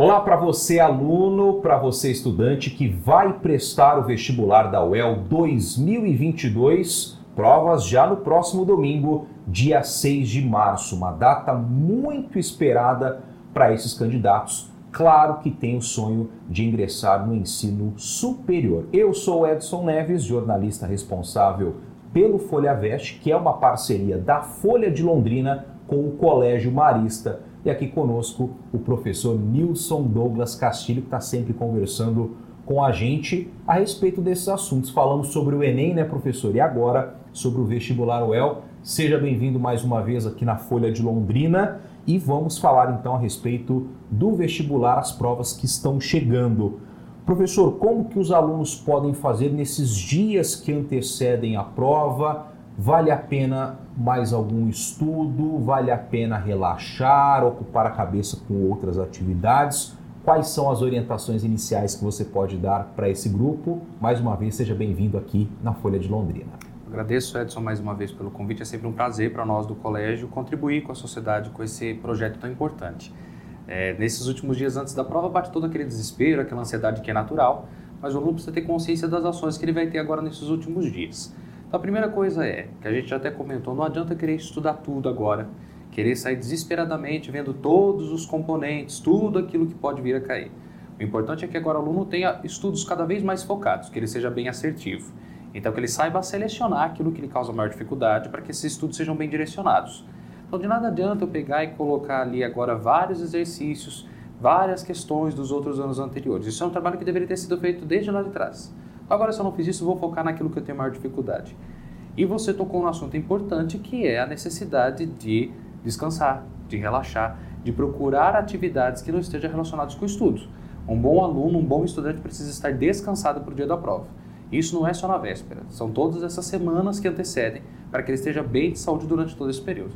Olá para você, aluno, para você, estudante que vai prestar o vestibular da UEL 2022. Provas já no próximo domingo, dia 6 de março, uma data muito esperada para esses candidatos. Claro que tem o sonho de ingressar no ensino superior. Eu sou Edson Neves, jornalista responsável pelo Folha Veste, que é uma parceria da Folha de Londrina com o Colégio Marista e aqui conosco o professor Nilson Douglas Castilho, que está sempre conversando com a gente a respeito desses assuntos. Falamos sobre o Enem, né, professor? E agora sobre o vestibular UEL. Seja bem-vindo mais uma vez aqui na Folha de Londrina e vamos falar então a respeito do vestibular, as provas que estão chegando. Professor, como que os alunos podem fazer nesses dias que antecedem a prova? Vale a pena mais algum estudo? Vale a pena relaxar, ocupar a cabeça com outras atividades? Quais são as orientações iniciais que você pode dar para esse grupo? Mais uma vez, seja bem-vindo aqui na Folha de Londrina. Agradeço, Edson, mais uma vez pelo convite. É sempre um prazer para nós do colégio contribuir com a sociedade com esse projeto tão importante. É, nesses últimos dias antes da prova, bate todo aquele desespero, aquela ansiedade que é natural, mas o aluno precisa ter consciência das ações que ele vai ter agora nesses últimos dias. Então, a primeira coisa é, que a gente já até comentou, não adianta querer estudar tudo agora, querer sair desesperadamente vendo todos os componentes, tudo aquilo que pode vir a cair. O importante é que agora o aluno tenha estudos cada vez mais focados, que ele seja bem assertivo. Então, que ele saiba selecionar aquilo que lhe causa maior dificuldade para que esses estudos sejam bem direcionados. Então, de nada adianta eu pegar e colocar ali agora vários exercícios, várias questões dos outros anos anteriores. Isso é um trabalho que deveria ter sido feito desde lá de trás. Agora, se eu não fiz isso, vou focar naquilo que eu tenho maior dificuldade. E você tocou num assunto importante que é a necessidade de descansar, de relaxar, de procurar atividades que não estejam relacionadas com o estudo. Um bom aluno, um bom estudante precisa estar descansado para o dia da prova. Isso não é só na véspera, são todas essas semanas que antecedem para que ele esteja bem de saúde durante todo esse período.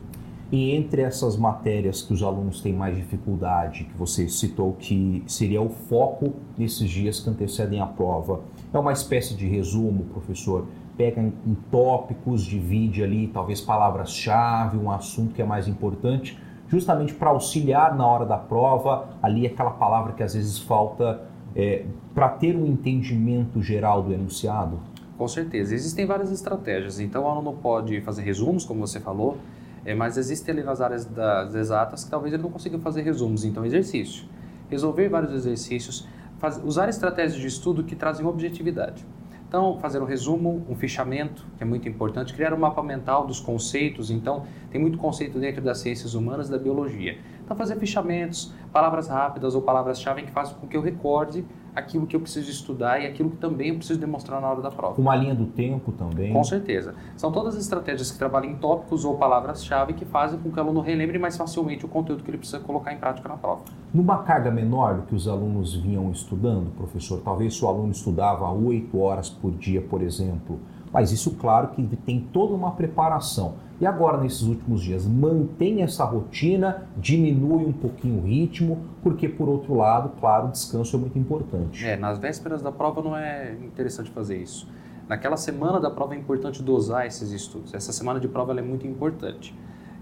E entre essas matérias que os alunos têm mais dificuldade, que você citou que seria o foco nesses dias que antecedem a prova, é uma espécie de resumo, professor? Pega em, em tópicos, divide ali talvez palavras-chave, um assunto que é mais importante, justamente para auxiliar na hora da prova, ali aquela palavra que às vezes falta é, para ter um entendimento geral do enunciado? Com certeza, existem várias estratégias. Então, o aluno pode fazer resumos, como você falou, é, mas existe ali nas áreas das exatas que talvez ele não consiga fazer resumos, então exercício. Resolver vários exercícios, faz, usar estratégias de estudo que trazem objetividade. Então, fazer um resumo, um fichamento, que é muito importante, criar um mapa mental dos conceitos. Então, tem muito conceito dentro das ciências humanas e da biologia. Então, fazer fichamentos, palavras rápidas ou palavras-chave que façam com que eu recorde aquilo que eu preciso estudar e aquilo que também eu preciso demonstrar na hora da prova. Uma linha do tempo também. Com certeza. São todas as estratégias que trabalham em tópicos ou palavras-chave que fazem com que o aluno relembre mais facilmente o conteúdo que ele precisa colocar em prática na prova. Numa carga menor do que os alunos vinham estudando, professor, talvez se o aluno estudava oito horas por dia, por exemplo, mas isso, claro, que tem toda uma preparação. E agora, nesses últimos dias, mantém essa rotina, diminui um pouquinho o ritmo, porque, por outro lado, claro, o descanso é muito importante. É, nas vésperas da prova não é interessante fazer isso. Naquela semana da prova é importante dosar esses estudos. Essa semana de prova é muito importante.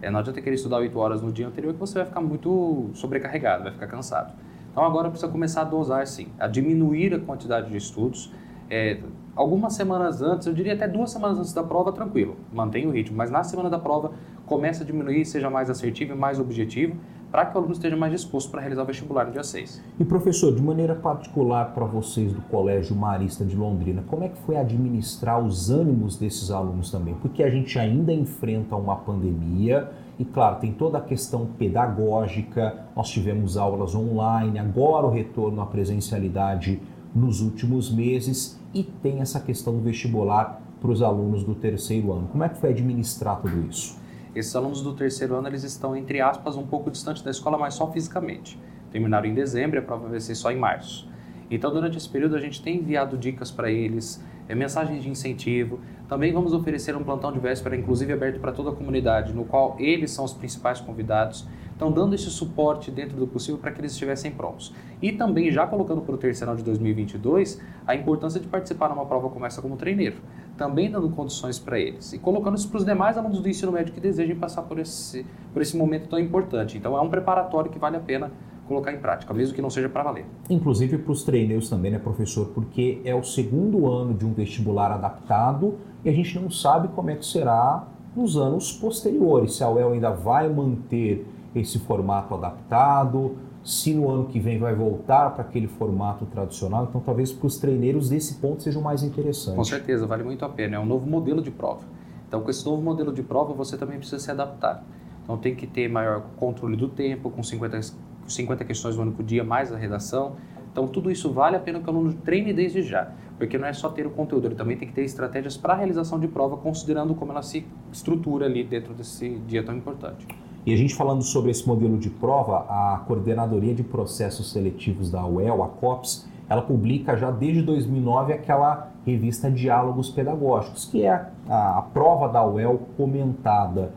É, não adianta querer estudar 8 horas no dia anterior que você vai ficar muito sobrecarregado, vai ficar cansado. Então agora precisa começar a dosar sim, a diminuir a quantidade de estudos é, algumas semanas antes, eu diria até duas semanas antes da prova, tranquilo, mantém o ritmo, mas na semana da prova começa a diminuir, seja mais assertivo e mais objetivo, para que o aluno esteja mais disposto para realizar o vestibular no dia 6. E professor, de maneira particular para vocês do Colégio Marista de Londrina, como é que foi administrar os ânimos desses alunos também? Porque a gente ainda enfrenta uma pandemia e, claro, tem toda a questão pedagógica, nós tivemos aulas online, agora o retorno à presencialidade nos últimos meses e tem essa questão do vestibular para os alunos do terceiro ano. Como é que foi administrar tudo isso? Esses alunos do terceiro ano eles estão, entre aspas, um pouco distante da escola, mas só fisicamente. Terminaram em dezembro a prova vai ser só em março. Então, durante esse período, a gente tem enviado dicas para eles, é, mensagens de incentivo. Também vamos oferecer um plantão de véspera, inclusive aberto para toda a comunidade, no qual eles são os principais convidados. Então, dando esse suporte dentro do possível para que eles estivessem prontos. E também, já colocando para o terceiro ano de 2022, a importância de participar numa prova como essa como treineiro. Também dando condições para eles. E colocando isso para os demais alunos do ensino médio que desejem passar por esse, por esse momento tão importante. Então, é um preparatório que vale a pena colocar em prática, mesmo que não seja para valer. Inclusive para os treineiros também, né, professor? Porque é o segundo ano de um vestibular adaptado e a gente não sabe como é que será nos anos posteriores, se a UEL ainda vai manter esse formato adaptado, se no ano que vem vai voltar para aquele formato tradicional. Então, talvez para os treineiros desse ponto seja o mais interessante. Com certeza, vale muito a pena. É um novo modelo de prova. Então, com esse novo modelo de prova, você também precisa se adaptar. Então, tem que ter maior controle do tempo, com 50, 50 questões no único dia, mais a redação. Então, tudo isso vale a pena que o aluno treine desde já, porque não é só ter o conteúdo, ele também tem que ter estratégias para a realização de prova, considerando como ela se estrutura ali dentro desse dia tão importante. E a gente falando sobre esse modelo de prova, a Coordenadoria de Processos Seletivos da UEL, a COPS, ela publica já desde 2009 aquela revista Diálogos Pedagógicos, que é a, a prova da UEL comentada.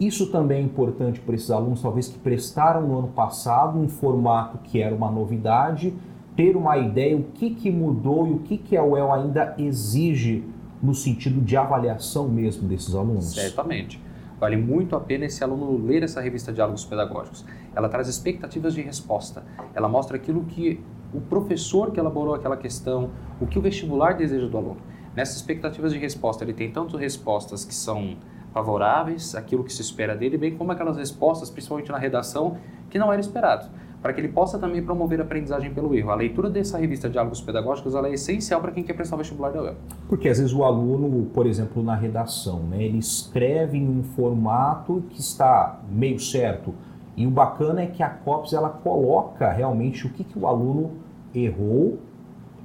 Isso também é importante para esses alunos, talvez que prestaram no ano passado um formato que era uma novidade, ter uma ideia o que, que mudou e o que, que a UEL ainda exige no sentido de avaliação mesmo desses alunos? Certamente. Vale muito a pena esse aluno ler essa revista Diálogos Pedagógicos. Ela traz expectativas de resposta. Ela mostra aquilo que o professor que elaborou aquela questão, o que o vestibular deseja do aluno. Nessas expectativas de resposta, ele tem tanto respostas que são favoráveis, aquilo que se espera dele, bem como aquelas respostas, principalmente na redação, que não era esperado para que ele possa também promover a aprendizagem pelo erro. A leitura dessa revista Diálogos Pedagógicos é essencial para quem quer prestar o vestibular da UEL. Porque às vezes o aluno, por exemplo, na redação, né, ele escreve em um formato que está meio certo. E o bacana é que a COPS ela coloca realmente o que, que o aluno errou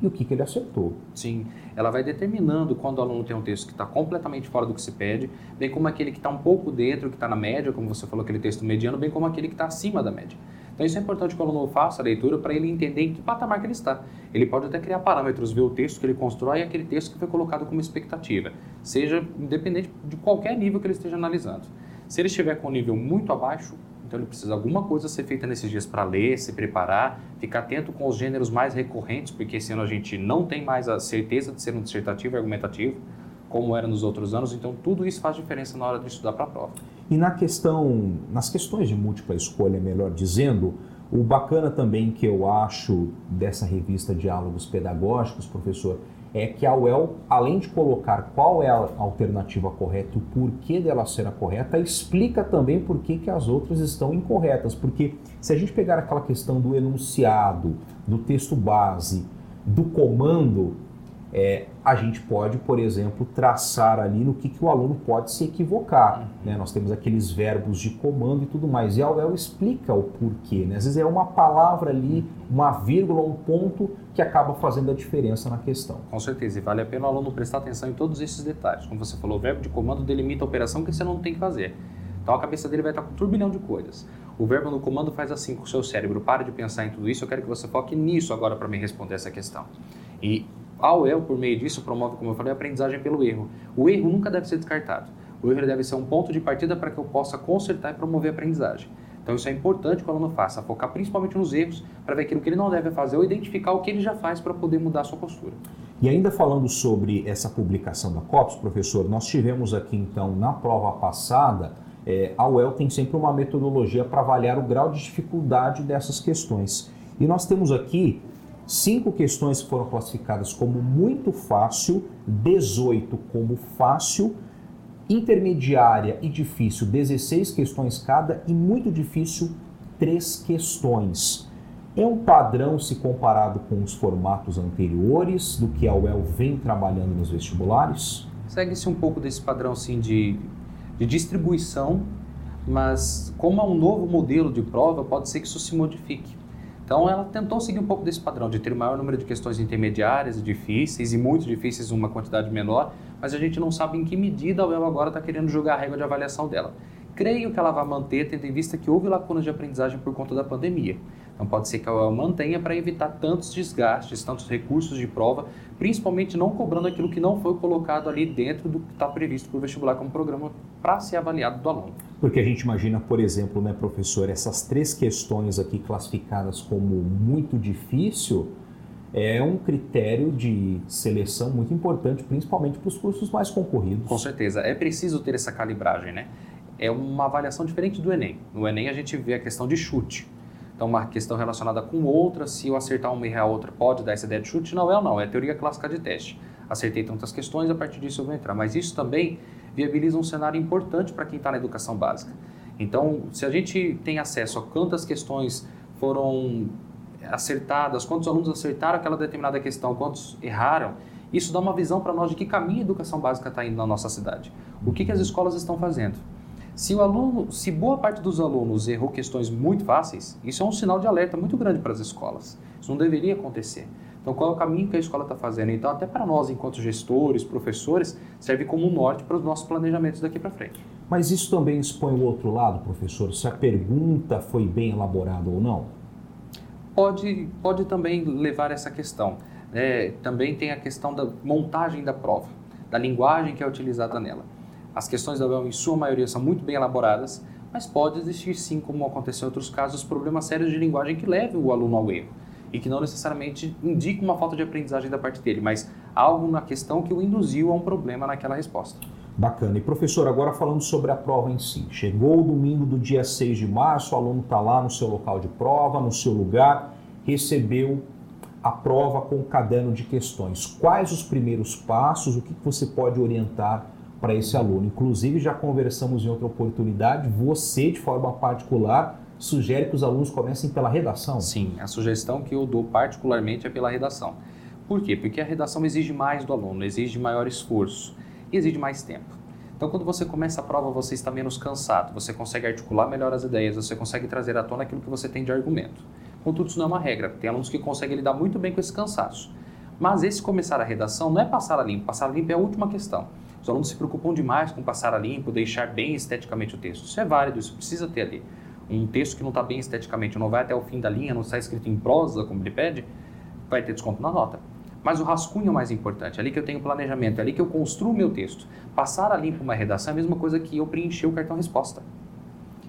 e o que, que ele acertou. Sim, ela vai determinando quando o aluno tem um texto que está completamente fora do que se pede, bem como aquele que está um pouco dentro, que está na média, como você falou, aquele texto mediano, bem como aquele que está acima da média. Então isso é importante que o aluno faça a leitura para ele entender em que patamar que ele está. Ele pode até criar parâmetros, ver o texto que ele constrói e aquele texto que foi colocado como expectativa, seja independente de qualquer nível que ele esteja analisando. Se ele estiver com um nível muito abaixo, então ele precisa alguma coisa ser feita nesses dias para ler, se preparar, ficar atento com os gêneros mais recorrentes, porque esse ano a gente não tem mais a certeza de ser um dissertativo e argumentativo como era nos outros anos, então tudo isso faz diferença na hora de estudar para a prova. E na questão, nas questões de múltipla escolha, melhor dizendo, o bacana também que eu acho dessa revista Diálogos Pedagógicos, professor, é que a UEL, além de colocar qual é a alternativa correta o porquê dela ser a correta, explica também por que, que as outras estão incorretas. Porque se a gente pegar aquela questão do enunciado, do texto base, do comando, é, a gente pode, por exemplo, traçar ali no que, que o aluno pode se equivocar. Né? Nós temos aqueles verbos de comando e tudo mais. E a UEL explica o porquê. Né? Às vezes é uma palavra ali, uma vírgula, um ponto que acaba fazendo a diferença na questão. Com certeza, e vale a pena o aluno prestar atenção em todos esses detalhes. Como você falou, o verbo de comando delimita a operação que você não tem que fazer. Então a cabeça dele vai estar com um turbilhão de coisas. O verbo no comando faz assim com o seu cérebro. Pare de pensar em tudo isso, eu quero que você foque nisso agora para me responder essa questão. E a UEL, por meio disso, promove, como eu falei, a aprendizagem pelo erro. O erro nunca deve ser descartado. O erro deve ser um ponto de partida para que eu possa consertar e promover a aprendizagem. Então isso é importante que o aluno faça, focar principalmente nos erros para ver aquilo que ele não deve fazer ou identificar o que ele já faz para poder mudar a sua postura. E ainda falando sobre essa publicação da COPS, professor, nós tivemos aqui então na prova passada, é, a UEL tem sempre uma metodologia para avaliar o grau de dificuldade dessas questões. E nós temos aqui Cinco questões foram classificadas como muito fácil, 18 como fácil, intermediária e difícil, 16 questões cada, e muito difícil, 3 questões. É um padrão se comparado com os formatos anteriores do que a UEL vem trabalhando nos vestibulares? Segue-se um pouco desse padrão sim, de, de distribuição, mas como é um novo modelo de prova, pode ser que isso se modifique. Então ela tentou seguir um pouco desse padrão de ter o maior número de questões intermediárias difíceis e muito difíceis uma quantidade menor, mas a gente não sabe em que medida ela agora está querendo jogar a régua de avaliação dela. Creio que ela vai manter, tendo em vista que houve lacunas de aprendizagem por conta da pandemia. Então pode ser que ela mantenha para evitar tantos desgastes, tantos recursos de prova, principalmente não cobrando aquilo que não foi colocado ali dentro do que está previsto para o vestibular como programa para ser avaliado do aluno. Porque a gente imagina, por exemplo, né, professor, essas três questões aqui classificadas como muito difícil, é um critério de seleção muito importante, principalmente para os cursos mais concorridos. Com certeza, é preciso ter essa calibragem, né? É uma avaliação diferente do Enem. No Enem a gente vê a questão de chute. Então, uma questão relacionada com outra, se eu acertar uma e errar outra, pode dar essa ideia de chute? Não é ou não, é teoria clássica de teste. Acertei tantas questões, a partir disso eu vou entrar. Mas isso também viabiliza um cenário importante para quem está na educação básica. Então, se a gente tem acesso a quantas questões foram acertadas, quantos alunos acertaram aquela determinada questão, quantos erraram, isso dá uma visão para nós de que caminho a educação básica está indo na nossa cidade. O que, que as escolas estão fazendo? Se o aluno, se boa parte dos alunos errou questões muito fáceis, isso é um sinal de alerta muito grande para as escolas. Isso não deveria acontecer. Então, qual é o caminho que a escola está fazendo? Então, até para nós, enquanto gestores, professores, serve como um norte para os nossos planejamentos daqui para frente. Mas isso também expõe o outro lado, professor, se a pergunta foi bem elaborada ou não? Pode, pode também levar essa questão. É, também tem a questão da montagem da prova, da linguagem que é utilizada nela. As questões da UEL, em sua maioria, são muito bem elaboradas, mas pode existir sim, como aconteceu em outros casos, problemas sérios de linguagem que levem o aluno ao erro e que não necessariamente indica uma falta de aprendizagem da parte dele, mas algo na questão que o induziu a um problema naquela resposta. Bacana. E professor, agora falando sobre a prova em si. Chegou o domingo do dia 6 de março, o aluno está lá no seu local de prova, no seu lugar, recebeu a prova com o caderno de questões. Quais os primeiros passos? O que você pode orientar para esse aluno? Inclusive, já conversamos em outra oportunidade, você, de forma particular, sugere que os alunos comecem pela redação? Sim, a sugestão que eu dou particularmente é pela redação. Por quê? Porque a redação exige mais do aluno, exige maior esforço e exige mais tempo. Então, quando você começa a prova, você está menos cansado, você consegue articular melhor as ideias, você consegue trazer à tona aquilo que você tem de argumento. Contudo, isso não é uma regra. Tem alunos que conseguem lidar muito bem com esse cansaço. Mas esse começar a redação não é passar a limpo. Passar a limpo é a última questão. Os alunos se preocupam demais com passar a limpo, deixar bem esteticamente o texto. Isso é válido, isso precisa ter ali. Um texto que não está bem esteticamente, não vai até o fim da linha, não está escrito em prosa, como ele pede, vai ter desconto na nota. Mas o rascunho é o mais importante, é ali que eu tenho planejamento, é ali que eu construo meu texto. Passar a limpo uma redação é a mesma coisa que eu preencher o cartão resposta.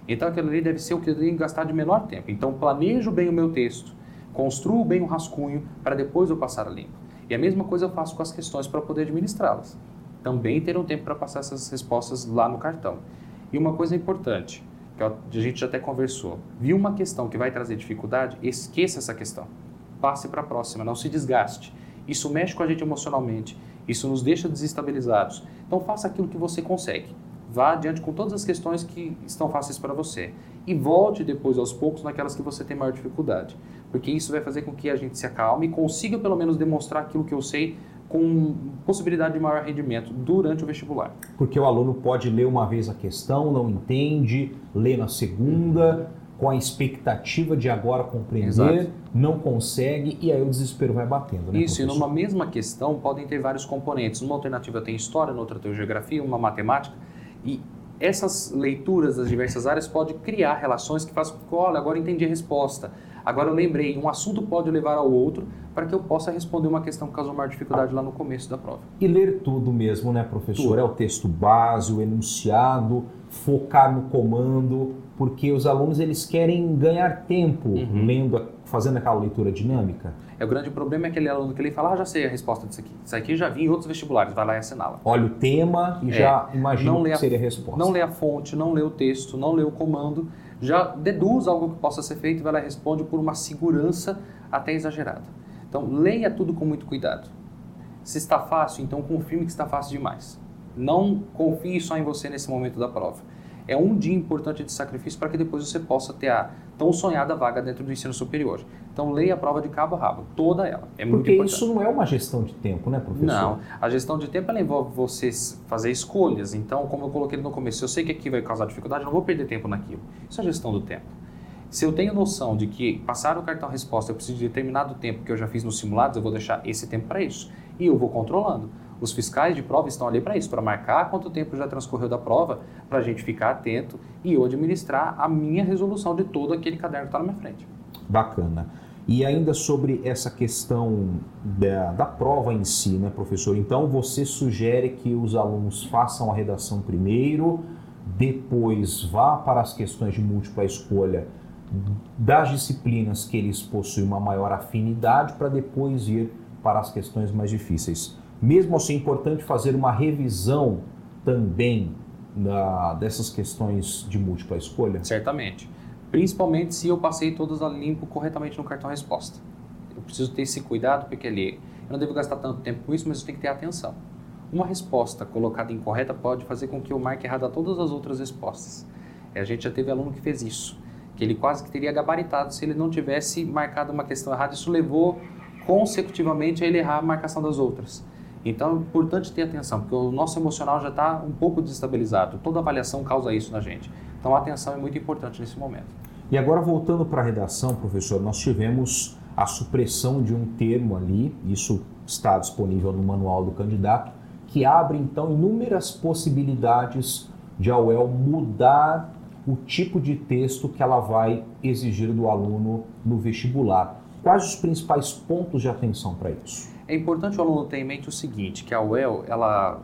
Então aquilo ali deve ser o que eu tenho que gastar de menor tempo. Então planejo bem o meu texto, construo bem o rascunho para depois eu passar a limpo. E a mesma coisa eu faço com as questões para poder administrá-las. Também ter um tempo para passar essas respostas lá no cartão. E uma coisa importante, que a gente já até conversou. Viu uma questão que vai trazer dificuldade? Esqueça essa questão. Passe para a próxima, não se desgaste. Isso mexe com a gente emocionalmente, isso nos deixa desestabilizados. Então faça aquilo que você consegue. Vá adiante com todas as questões que estão fáceis para você. E volte depois, aos poucos, naquelas que você tem maior dificuldade. Porque isso vai fazer com que a gente se acalme e consiga, pelo menos, demonstrar aquilo que eu sei com possibilidade de maior rendimento durante o vestibular. Porque o aluno pode ler uma vez a questão, não entende, lê na segunda, com a expectativa de agora compreender, Exato. não consegue e aí o desespero vai batendo. Né, Isso, professor? e numa mesma questão podem ter vários componentes. Numa alternativa tem história, noutra tem geografia, uma matemática. E essas leituras das diversas áreas podem criar relações que fazem com que, olha, agora entendi a resposta. Agora eu lembrei, um assunto pode levar ao outro para que eu possa responder uma questão que causou maior dificuldade lá no começo da prova. E ler tudo mesmo, né, professor? Tudo. É o texto base, o enunciado, focar no comando, porque os alunos eles querem ganhar tempo uhum. lendo, fazendo aquela leitura dinâmica. É o grande problema é aquele aluno que ele fala, ah, já sei a resposta disso aqui. Isso aqui já vi em outros vestibulares, vai lá e assinala. Olha o tema e é, já imagina o que seria a resposta. Não lê a fonte, não lê o texto, não lê o comando, já deduz algo que possa ser feito e vai lá e responde por uma segurança até exagerada. Então, leia tudo com muito cuidado. Se está fácil, então confirme que está fácil demais. Não confie só em você nesse momento da prova é um dia importante de sacrifício para que depois você possa ter a tão sonhada vaga dentro do ensino superior. Então leia a prova de cabo a rabo, toda ela. É muito Porque importante. isso não é uma gestão de tempo, né, professor? Não, a gestão de tempo ela envolve você fazer escolhas. Então, como eu coloquei no começo, eu sei que aqui vai causar dificuldade, eu não vou perder tempo naquilo. Isso é gestão do tempo. Se eu tenho noção de que passar o cartão resposta eu preciso de determinado tempo que eu já fiz nos simulados, eu vou deixar esse tempo para isso. E eu vou controlando. Os fiscais de prova estão ali para isso, para marcar quanto tempo já transcorreu da prova, para a gente ficar atento e eu administrar a minha resolução de todo aquele caderno que está na minha frente. Bacana. E ainda sobre essa questão da, da prova em si, né, professor? Então, você sugere que os alunos façam a redação primeiro, depois vá para as questões de múltipla escolha das disciplinas que eles possuem uma maior afinidade, para depois ir para as questões mais difíceis. Mesmo assim, é importante fazer uma revisão também dessas questões de múltipla escolha? Certamente. principalmente se eu passei todas a limpo corretamente no cartão resposta. Eu preciso ter esse cuidado porque ali eu não devo gastar tanto tempo com isso, mas eu tenho que ter atenção. Uma resposta colocada incorreta pode fazer com que eu marque errado todas as outras respostas. A gente já teve aluno que fez isso, que ele quase que teria gabaritado se ele não tivesse marcado uma questão errada. Isso levou consecutivamente a ele errar a marcação das outras. Então é importante ter atenção, porque o nosso emocional já está um pouco desestabilizado. Toda avaliação causa isso na gente. Então a atenção é muito importante nesse momento. E agora voltando para a redação, professor, nós tivemos a supressão de um termo ali, isso está disponível no manual do candidato, que abre então inúmeras possibilidades de a UEL mudar o tipo de texto que ela vai exigir do aluno no vestibular. Quais os principais pontos de atenção para isso? É importante o aluno ter em mente o seguinte, que a UEL, ela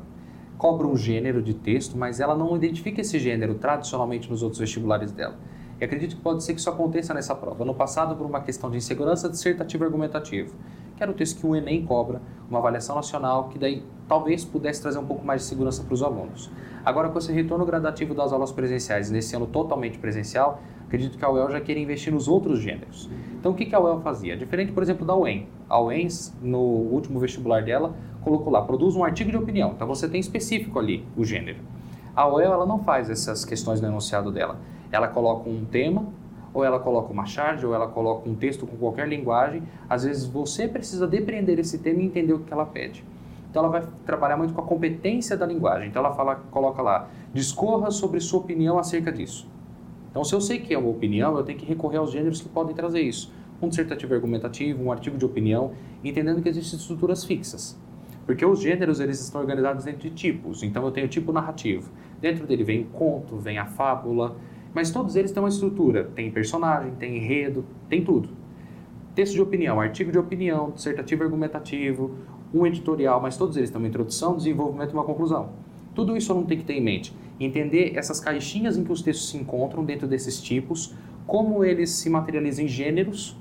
cobra um gênero de texto, mas ela não identifica esse gênero tradicionalmente nos outros vestibulares dela. E acredito que pode ser que isso aconteça nessa prova. No passado, por uma questão de insegurança dissertativa argumentativa, que era o texto que o Enem cobra, uma avaliação nacional, que daí talvez pudesse trazer um pouco mais de segurança para os alunos. Agora, com esse retorno gradativo das aulas presenciais, nesse ano totalmente presencial, acredito que a UEL já queira investir nos outros gêneros. Então, o que a UEL fazia? Diferente, por exemplo, da UEM. A UEM, no último vestibular dela, colocou lá, produz um artigo de opinião. Então, você tem específico ali o gênero. A UEL, ela não faz essas questões no enunciado dela. Ela coloca um tema, ou ela coloca uma charge, ou ela coloca um texto com qualquer linguagem. Às vezes, você precisa depreender esse tema e entender o que ela pede. Então, ela vai trabalhar muito com a competência da linguagem. Então, ela fala, coloca lá, discorra sobre sua opinião acerca disso. Então, se eu sei que é uma opinião, eu tenho que recorrer aos gêneros que podem trazer isso. Um dissertativo argumentativo, um artigo de opinião, entendendo que existem estruturas fixas. Porque os gêneros eles estão organizados dentro de tipos. Então, eu tenho tipo narrativo. Dentro dele vem conto, vem a fábula, mas todos eles têm uma estrutura. Tem personagem, tem enredo, tem tudo. Texto de opinião, artigo de opinião, dissertativo argumentativo, um editorial, mas todos eles têm uma introdução, desenvolvimento e uma conclusão. Tudo isso eu não tenho que ter em mente entender essas caixinhas em que os textos se encontram dentro desses tipos, como eles se materializam em gêneros,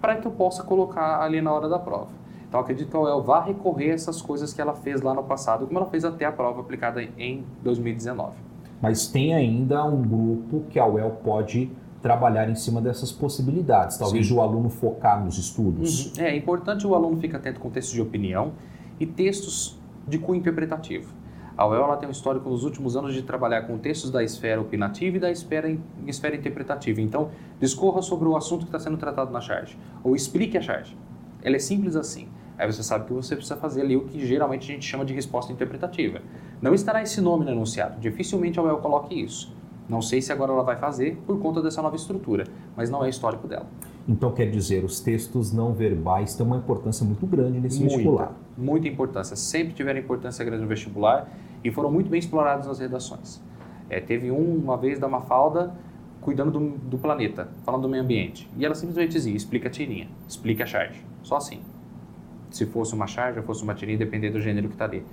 para que eu possa colocar ali na hora da prova. Então, acredito que a UEL vá recorrer a essas coisas que ela fez lá no passado, como ela fez até a prova aplicada em 2019. Mas tem ainda um grupo que a UEL pode trabalhar em cima dessas possibilidades, talvez Sim. o aluno focar nos estudos. Uhum. É, é importante o aluno ficar atento com textos de opinião e textos de cunho interpretativo. A UEL tem um histórico nos últimos anos de trabalhar com textos da esfera opinativa e da esfera, esfera interpretativa. Então, discorra sobre o assunto que está sendo tratado na charge, ou explique a charge. Ela é simples assim. Aí você sabe que você precisa fazer ali o que geralmente a gente chama de resposta interpretativa. Não estará esse nome no enunciado. Dificilmente a UEL coloque isso. Não sei se agora ela vai fazer por conta dessa nova estrutura, mas não é histórico dela. Então quer dizer, os textos não verbais têm uma importância muito grande nesse muita, vestibular. Muita importância. Sempre tiveram importância grande no vestibular e foram muito bem explorados nas redações. É, teve um, uma vez da Mafalda cuidando do, do, planeta, falando do meio ambiente. E ela simplesmente dizia, explica a tirinha, explica a charge. Só assim. Se fosse uma charge ou fosse uma tirinha, dependendo do gênero que está ali.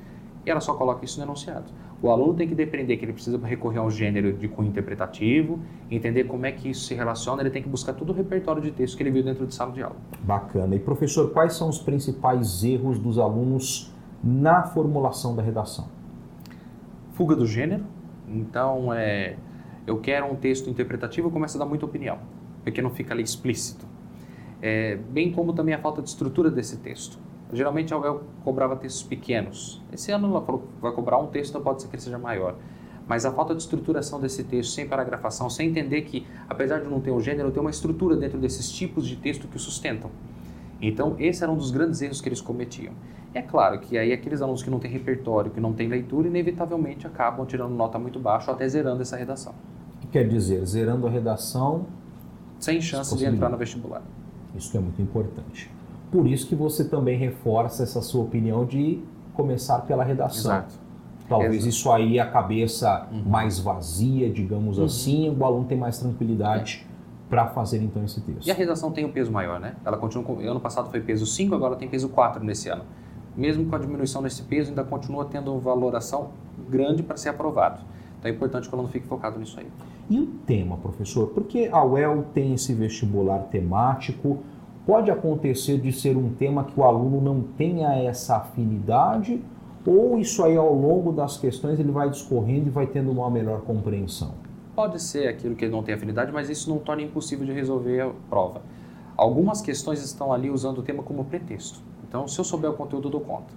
E ela só coloca isso no enunciado. O aluno tem que depreender que ele precisa recorrer a um gênero de cunho interpretativo, entender como é que isso se relaciona, ele tem que buscar todo o repertório de texto que ele viu dentro de sala de aula. Bacana. E professor, quais são os principais erros dos alunos na formulação da redação? Fuga do gênero. Então, é, eu quero um texto interpretativo, começa a dar muita opinião, porque não fica ali explícito. É, bem como também a falta de estrutura desse texto. Geralmente a UEL cobrava textos pequenos. Esse ano ela falou vai cobrar um texto, então pode ser que ele seja maior. Mas a falta de estruturação desse texto, sem paragrafação, sem entender que, apesar de não ter um gênero, tem uma estrutura dentro desses tipos de texto que o sustentam. Então, esse era um dos grandes erros que eles cometiam. É claro que aí aqueles alunos que não têm repertório, que não têm leitura, inevitavelmente acabam tirando nota muito baixa ou até zerando essa redação. O que quer dizer? Zerando a redação... Sem chance de entrar no vestibular. Isso é muito importante. Por isso que você também reforça essa sua opinião de começar pela redação. Exato. Talvez Exato. isso aí a cabeça uhum. mais vazia, digamos uhum. assim, o aluno tem mais tranquilidade é. para fazer então esse texto. E a redação tem o um peso maior, né? Ela continua com, ano passado foi peso 5, agora tem peso 4 nesse ano. Mesmo com a diminuição desse peso, ainda continua tendo uma valoração grande para ser aprovado. Então é importante que o aluno fique focado nisso aí. E o tema, professor? Porque a UEL tem esse vestibular temático, Pode acontecer de ser um tema que o aluno não tenha essa afinidade, ou isso aí ao longo das questões ele vai discorrendo e vai tendo uma melhor compreensão? pode ser aquilo que ele não tem afinidade, mas isso não torna impossível de resolver a prova. Algumas questões estão ali usando o tema como pretexto. Então, se eu souber o conteúdo, eu dou conta.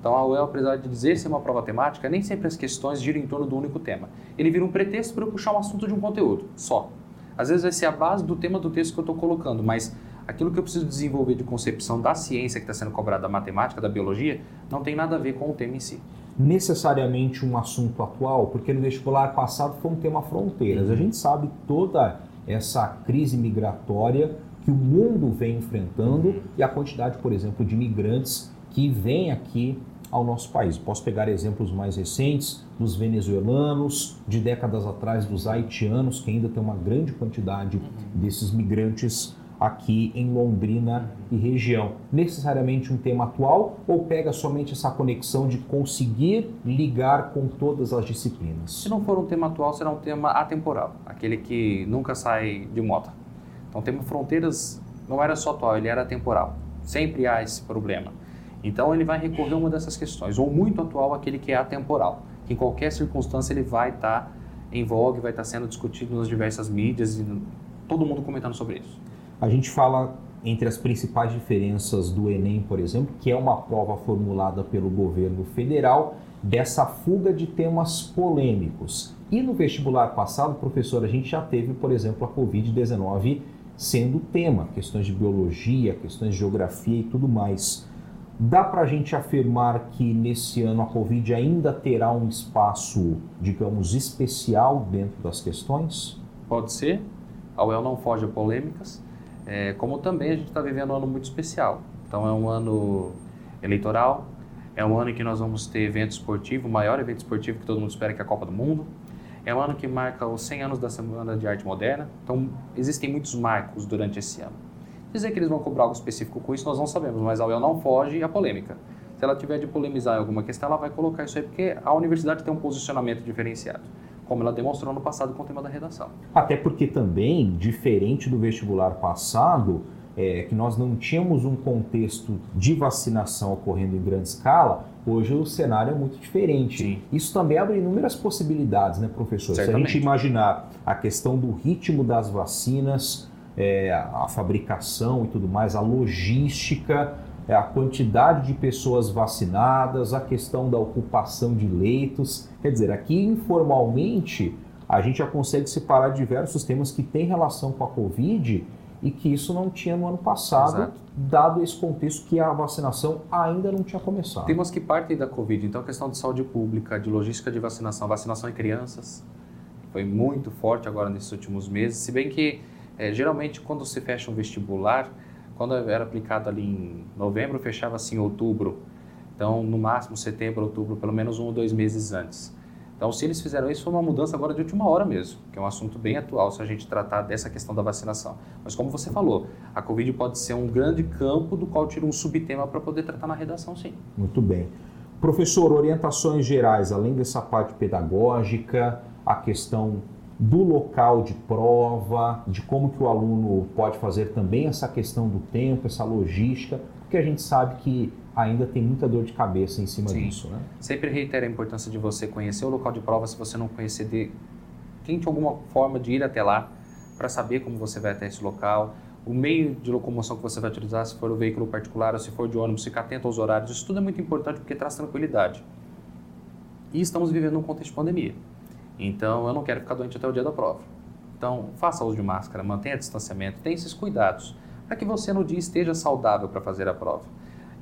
Então, a UEL, apesar de dizer ser uma prova temática, nem sempre as questões giram em torno do único tema. Ele vira um pretexto para eu puxar um assunto de um conteúdo, só. Às vezes vai ser a base do tema do texto que eu estou colocando, mas aquilo que eu preciso desenvolver de concepção da ciência que está sendo cobrada, da matemática, da biologia, não tem nada a ver com o tema em si. Necessariamente um assunto atual, porque no vestibular passado foi um tema fronteiras. A gente sabe toda essa crise migratória que o mundo vem enfrentando e a quantidade, por exemplo, de imigrantes que vêm aqui ao nosso país. Posso pegar exemplos mais recentes dos venezuelanos, de décadas atrás dos haitianos, que ainda tem uma grande quantidade desses migrantes aqui em Londrina e região. Necessariamente um tema atual ou pega somente essa conexão de conseguir ligar com todas as disciplinas? Se não for um tema atual, será um tema atemporal, aquele que nunca sai de moda. Então, o tema fronteiras não era só atual, ele era temporal. Sempre há esse problema. Então, ele vai recorrer a uma dessas questões, ou muito atual, aquele que é atemporal, que em qualquer circunstância ele vai estar em vogue, vai estar sendo discutido nas diversas mídias e todo mundo comentando sobre isso. A gente fala entre as principais diferenças do Enem, por exemplo, que é uma prova formulada pelo governo federal, dessa fuga de temas polêmicos. E no vestibular passado, professor, a gente já teve, por exemplo, a Covid-19 sendo tema, questões de biologia, questões de geografia e tudo mais. Dá para a gente afirmar que nesse ano a Covid ainda terá um espaço, digamos, especial dentro das questões? Pode ser. A UEL não foge a polêmicas, é, como também a gente está vivendo um ano muito especial. Então é um ano eleitoral, é um ano em que nós vamos ter evento esportivo, o maior evento esportivo que todo mundo espera que é a Copa do Mundo. É um ano que marca os 100 anos da Semana de Arte Moderna. Então existem muitos marcos durante esse ano. Dizer que eles vão cobrar algo específico com isso, nós não sabemos, mas a UEL não foge à polêmica. Se ela tiver de polemizar em alguma questão, ela vai colocar isso aí, porque a universidade tem um posicionamento diferenciado, como ela demonstrou no passado com o tema da redação. Até porque também, diferente do vestibular passado, é, que nós não tínhamos um contexto de vacinação ocorrendo em grande escala, hoje o cenário é muito diferente. Sim. Isso também abre inúmeras possibilidades, né, professor? Certamente. Se a gente imaginar a questão do ritmo das vacinas, é, a fabricação e tudo mais, a logística, a quantidade de pessoas vacinadas, a questão da ocupação de leitos. Quer dizer, aqui informalmente a gente já consegue separar diversos temas que têm relação com a Covid e que isso não tinha no ano passado, Exato. dado esse contexto que a vacinação ainda não tinha começado. Temas que partem da Covid, então a questão de saúde pública, de logística de vacinação, vacinação em crianças, foi muito forte agora nesses últimos meses, se bem que é, geralmente, quando se fecha um vestibular, quando era aplicado ali em novembro, fechava assim em outubro. Então, no máximo, setembro, outubro, pelo menos um ou dois meses antes. Então, se eles fizeram isso, foi uma mudança agora de última hora mesmo, que é um assunto bem atual se a gente tratar dessa questão da vacinação. Mas, como você falou, a Covid pode ser um grande campo do qual tira um subtema para poder tratar na redação, sim. Muito bem. Professor, orientações gerais, além dessa parte pedagógica, a questão do local de prova, de como que o aluno pode fazer também essa questão do tempo, essa logística, porque a gente sabe que ainda tem muita dor de cabeça em cima Sim. disso, né? Sempre reitero a importância de você conhecer o local de prova se você não conhecer de tente alguma forma de ir até lá para saber como você vai até esse local, o meio de locomoção que você vai utilizar, se for o veículo particular ou se for de ônibus, ficar atento aos horários, isso tudo é muito importante porque traz tranquilidade. E estamos vivendo um contexto de pandemia. Então, eu não quero ficar doente até o dia da prova. Então, faça uso de máscara, mantenha distanciamento, tenha esses cuidados para que você no dia esteja saudável para fazer a prova.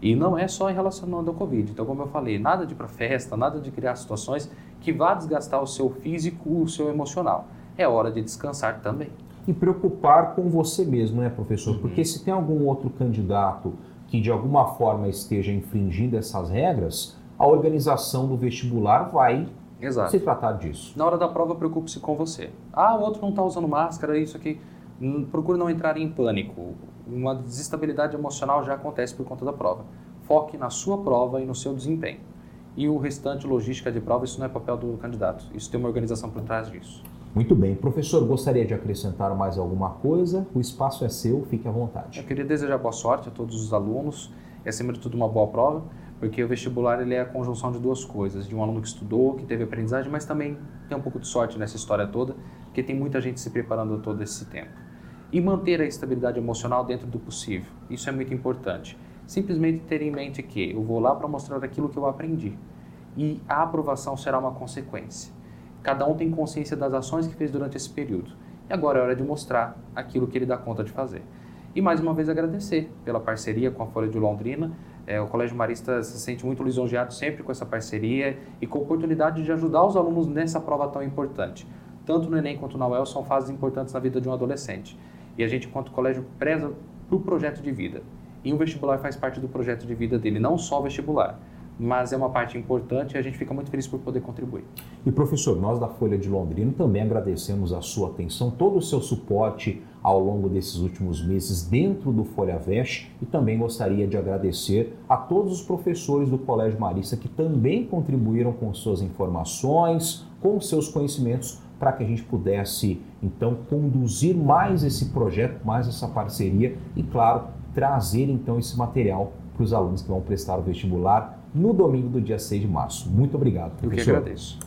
E não é só em relação ao Covid. Então, como eu falei, nada de ir para festa, nada de criar situações que vá desgastar o seu físico, o seu emocional. É hora de descansar também. E preocupar com você mesmo, né, professor? Uhum. Porque se tem algum outro candidato que de alguma forma esteja infringindo essas regras, a organização do vestibular vai Exato. se tratar disso. Na hora da prova, preocupe-se com você. Ah, o outro não está usando máscara, isso aqui. Hum, procure não entrar em pânico. Uma desestabilidade emocional já acontece por conta da prova. Foque na sua prova e no seu desempenho. E o restante, logística de prova, isso não é papel do candidato. Isso tem uma organização por trás disso. Muito bem. Professor, gostaria de acrescentar mais alguma coisa? O espaço é seu, fique à vontade. Eu queria desejar boa sorte a todos os alunos e, acima de tudo, uma boa prova porque o vestibular ele é a conjunção de duas coisas, de um aluno que estudou, que teve aprendizagem, mas também tem um pouco de sorte nessa história toda, porque tem muita gente se preparando todo esse tempo. E manter a estabilidade emocional dentro do possível. Isso é muito importante. Simplesmente ter em mente que eu vou lá para mostrar aquilo que eu aprendi. E a aprovação será uma consequência. Cada um tem consciência das ações que fez durante esse período. E agora é hora de mostrar aquilo que ele dá conta de fazer. E mais uma vez agradecer pela parceria com a Folha de Londrina. É, o Colégio Marista se sente muito lisonjeado sempre com essa parceria e com a oportunidade de ajudar os alunos nessa prova tão importante. Tanto no Enem quanto na UEL são fases importantes na vida de um adolescente. E a gente, enquanto colégio, preza para o projeto de vida. E o vestibular faz parte do projeto de vida dele, não só o vestibular mas é uma parte importante e a gente fica muito feliz por poder contribuir. E professor, nós da Folha de Londrina também agradecemos a sua atenção, todo o seu suporte ao longo desses últimos meses dentro do Folha Veste e também gostaria de agradecer a todos os professores do Colégio Marista que também contribuíram com suas informações, com seus conhecimentos para que a gente pudesse então conduzir mais esse projeto, mais essa parceria e claro, trazer então esse material para os alunos que vão prestar o vestibular no domingo do dia 6 de março. Muito obrigado, professor. Eu que agradeço.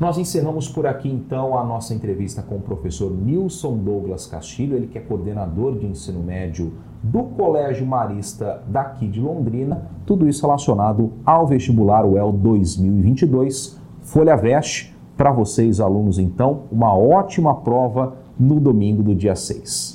Nós encerramos por aqui então a nossa entrevista com o professor Nilson Douglas Castilho, ele que é coordenador de ensino médio do Colégio Marista daqui de Londrina, tudo isso relacionado ao vestibular UEL 2022, Folha Veste, para vocês alunos então, uma ótima prova no domingo do dia 6.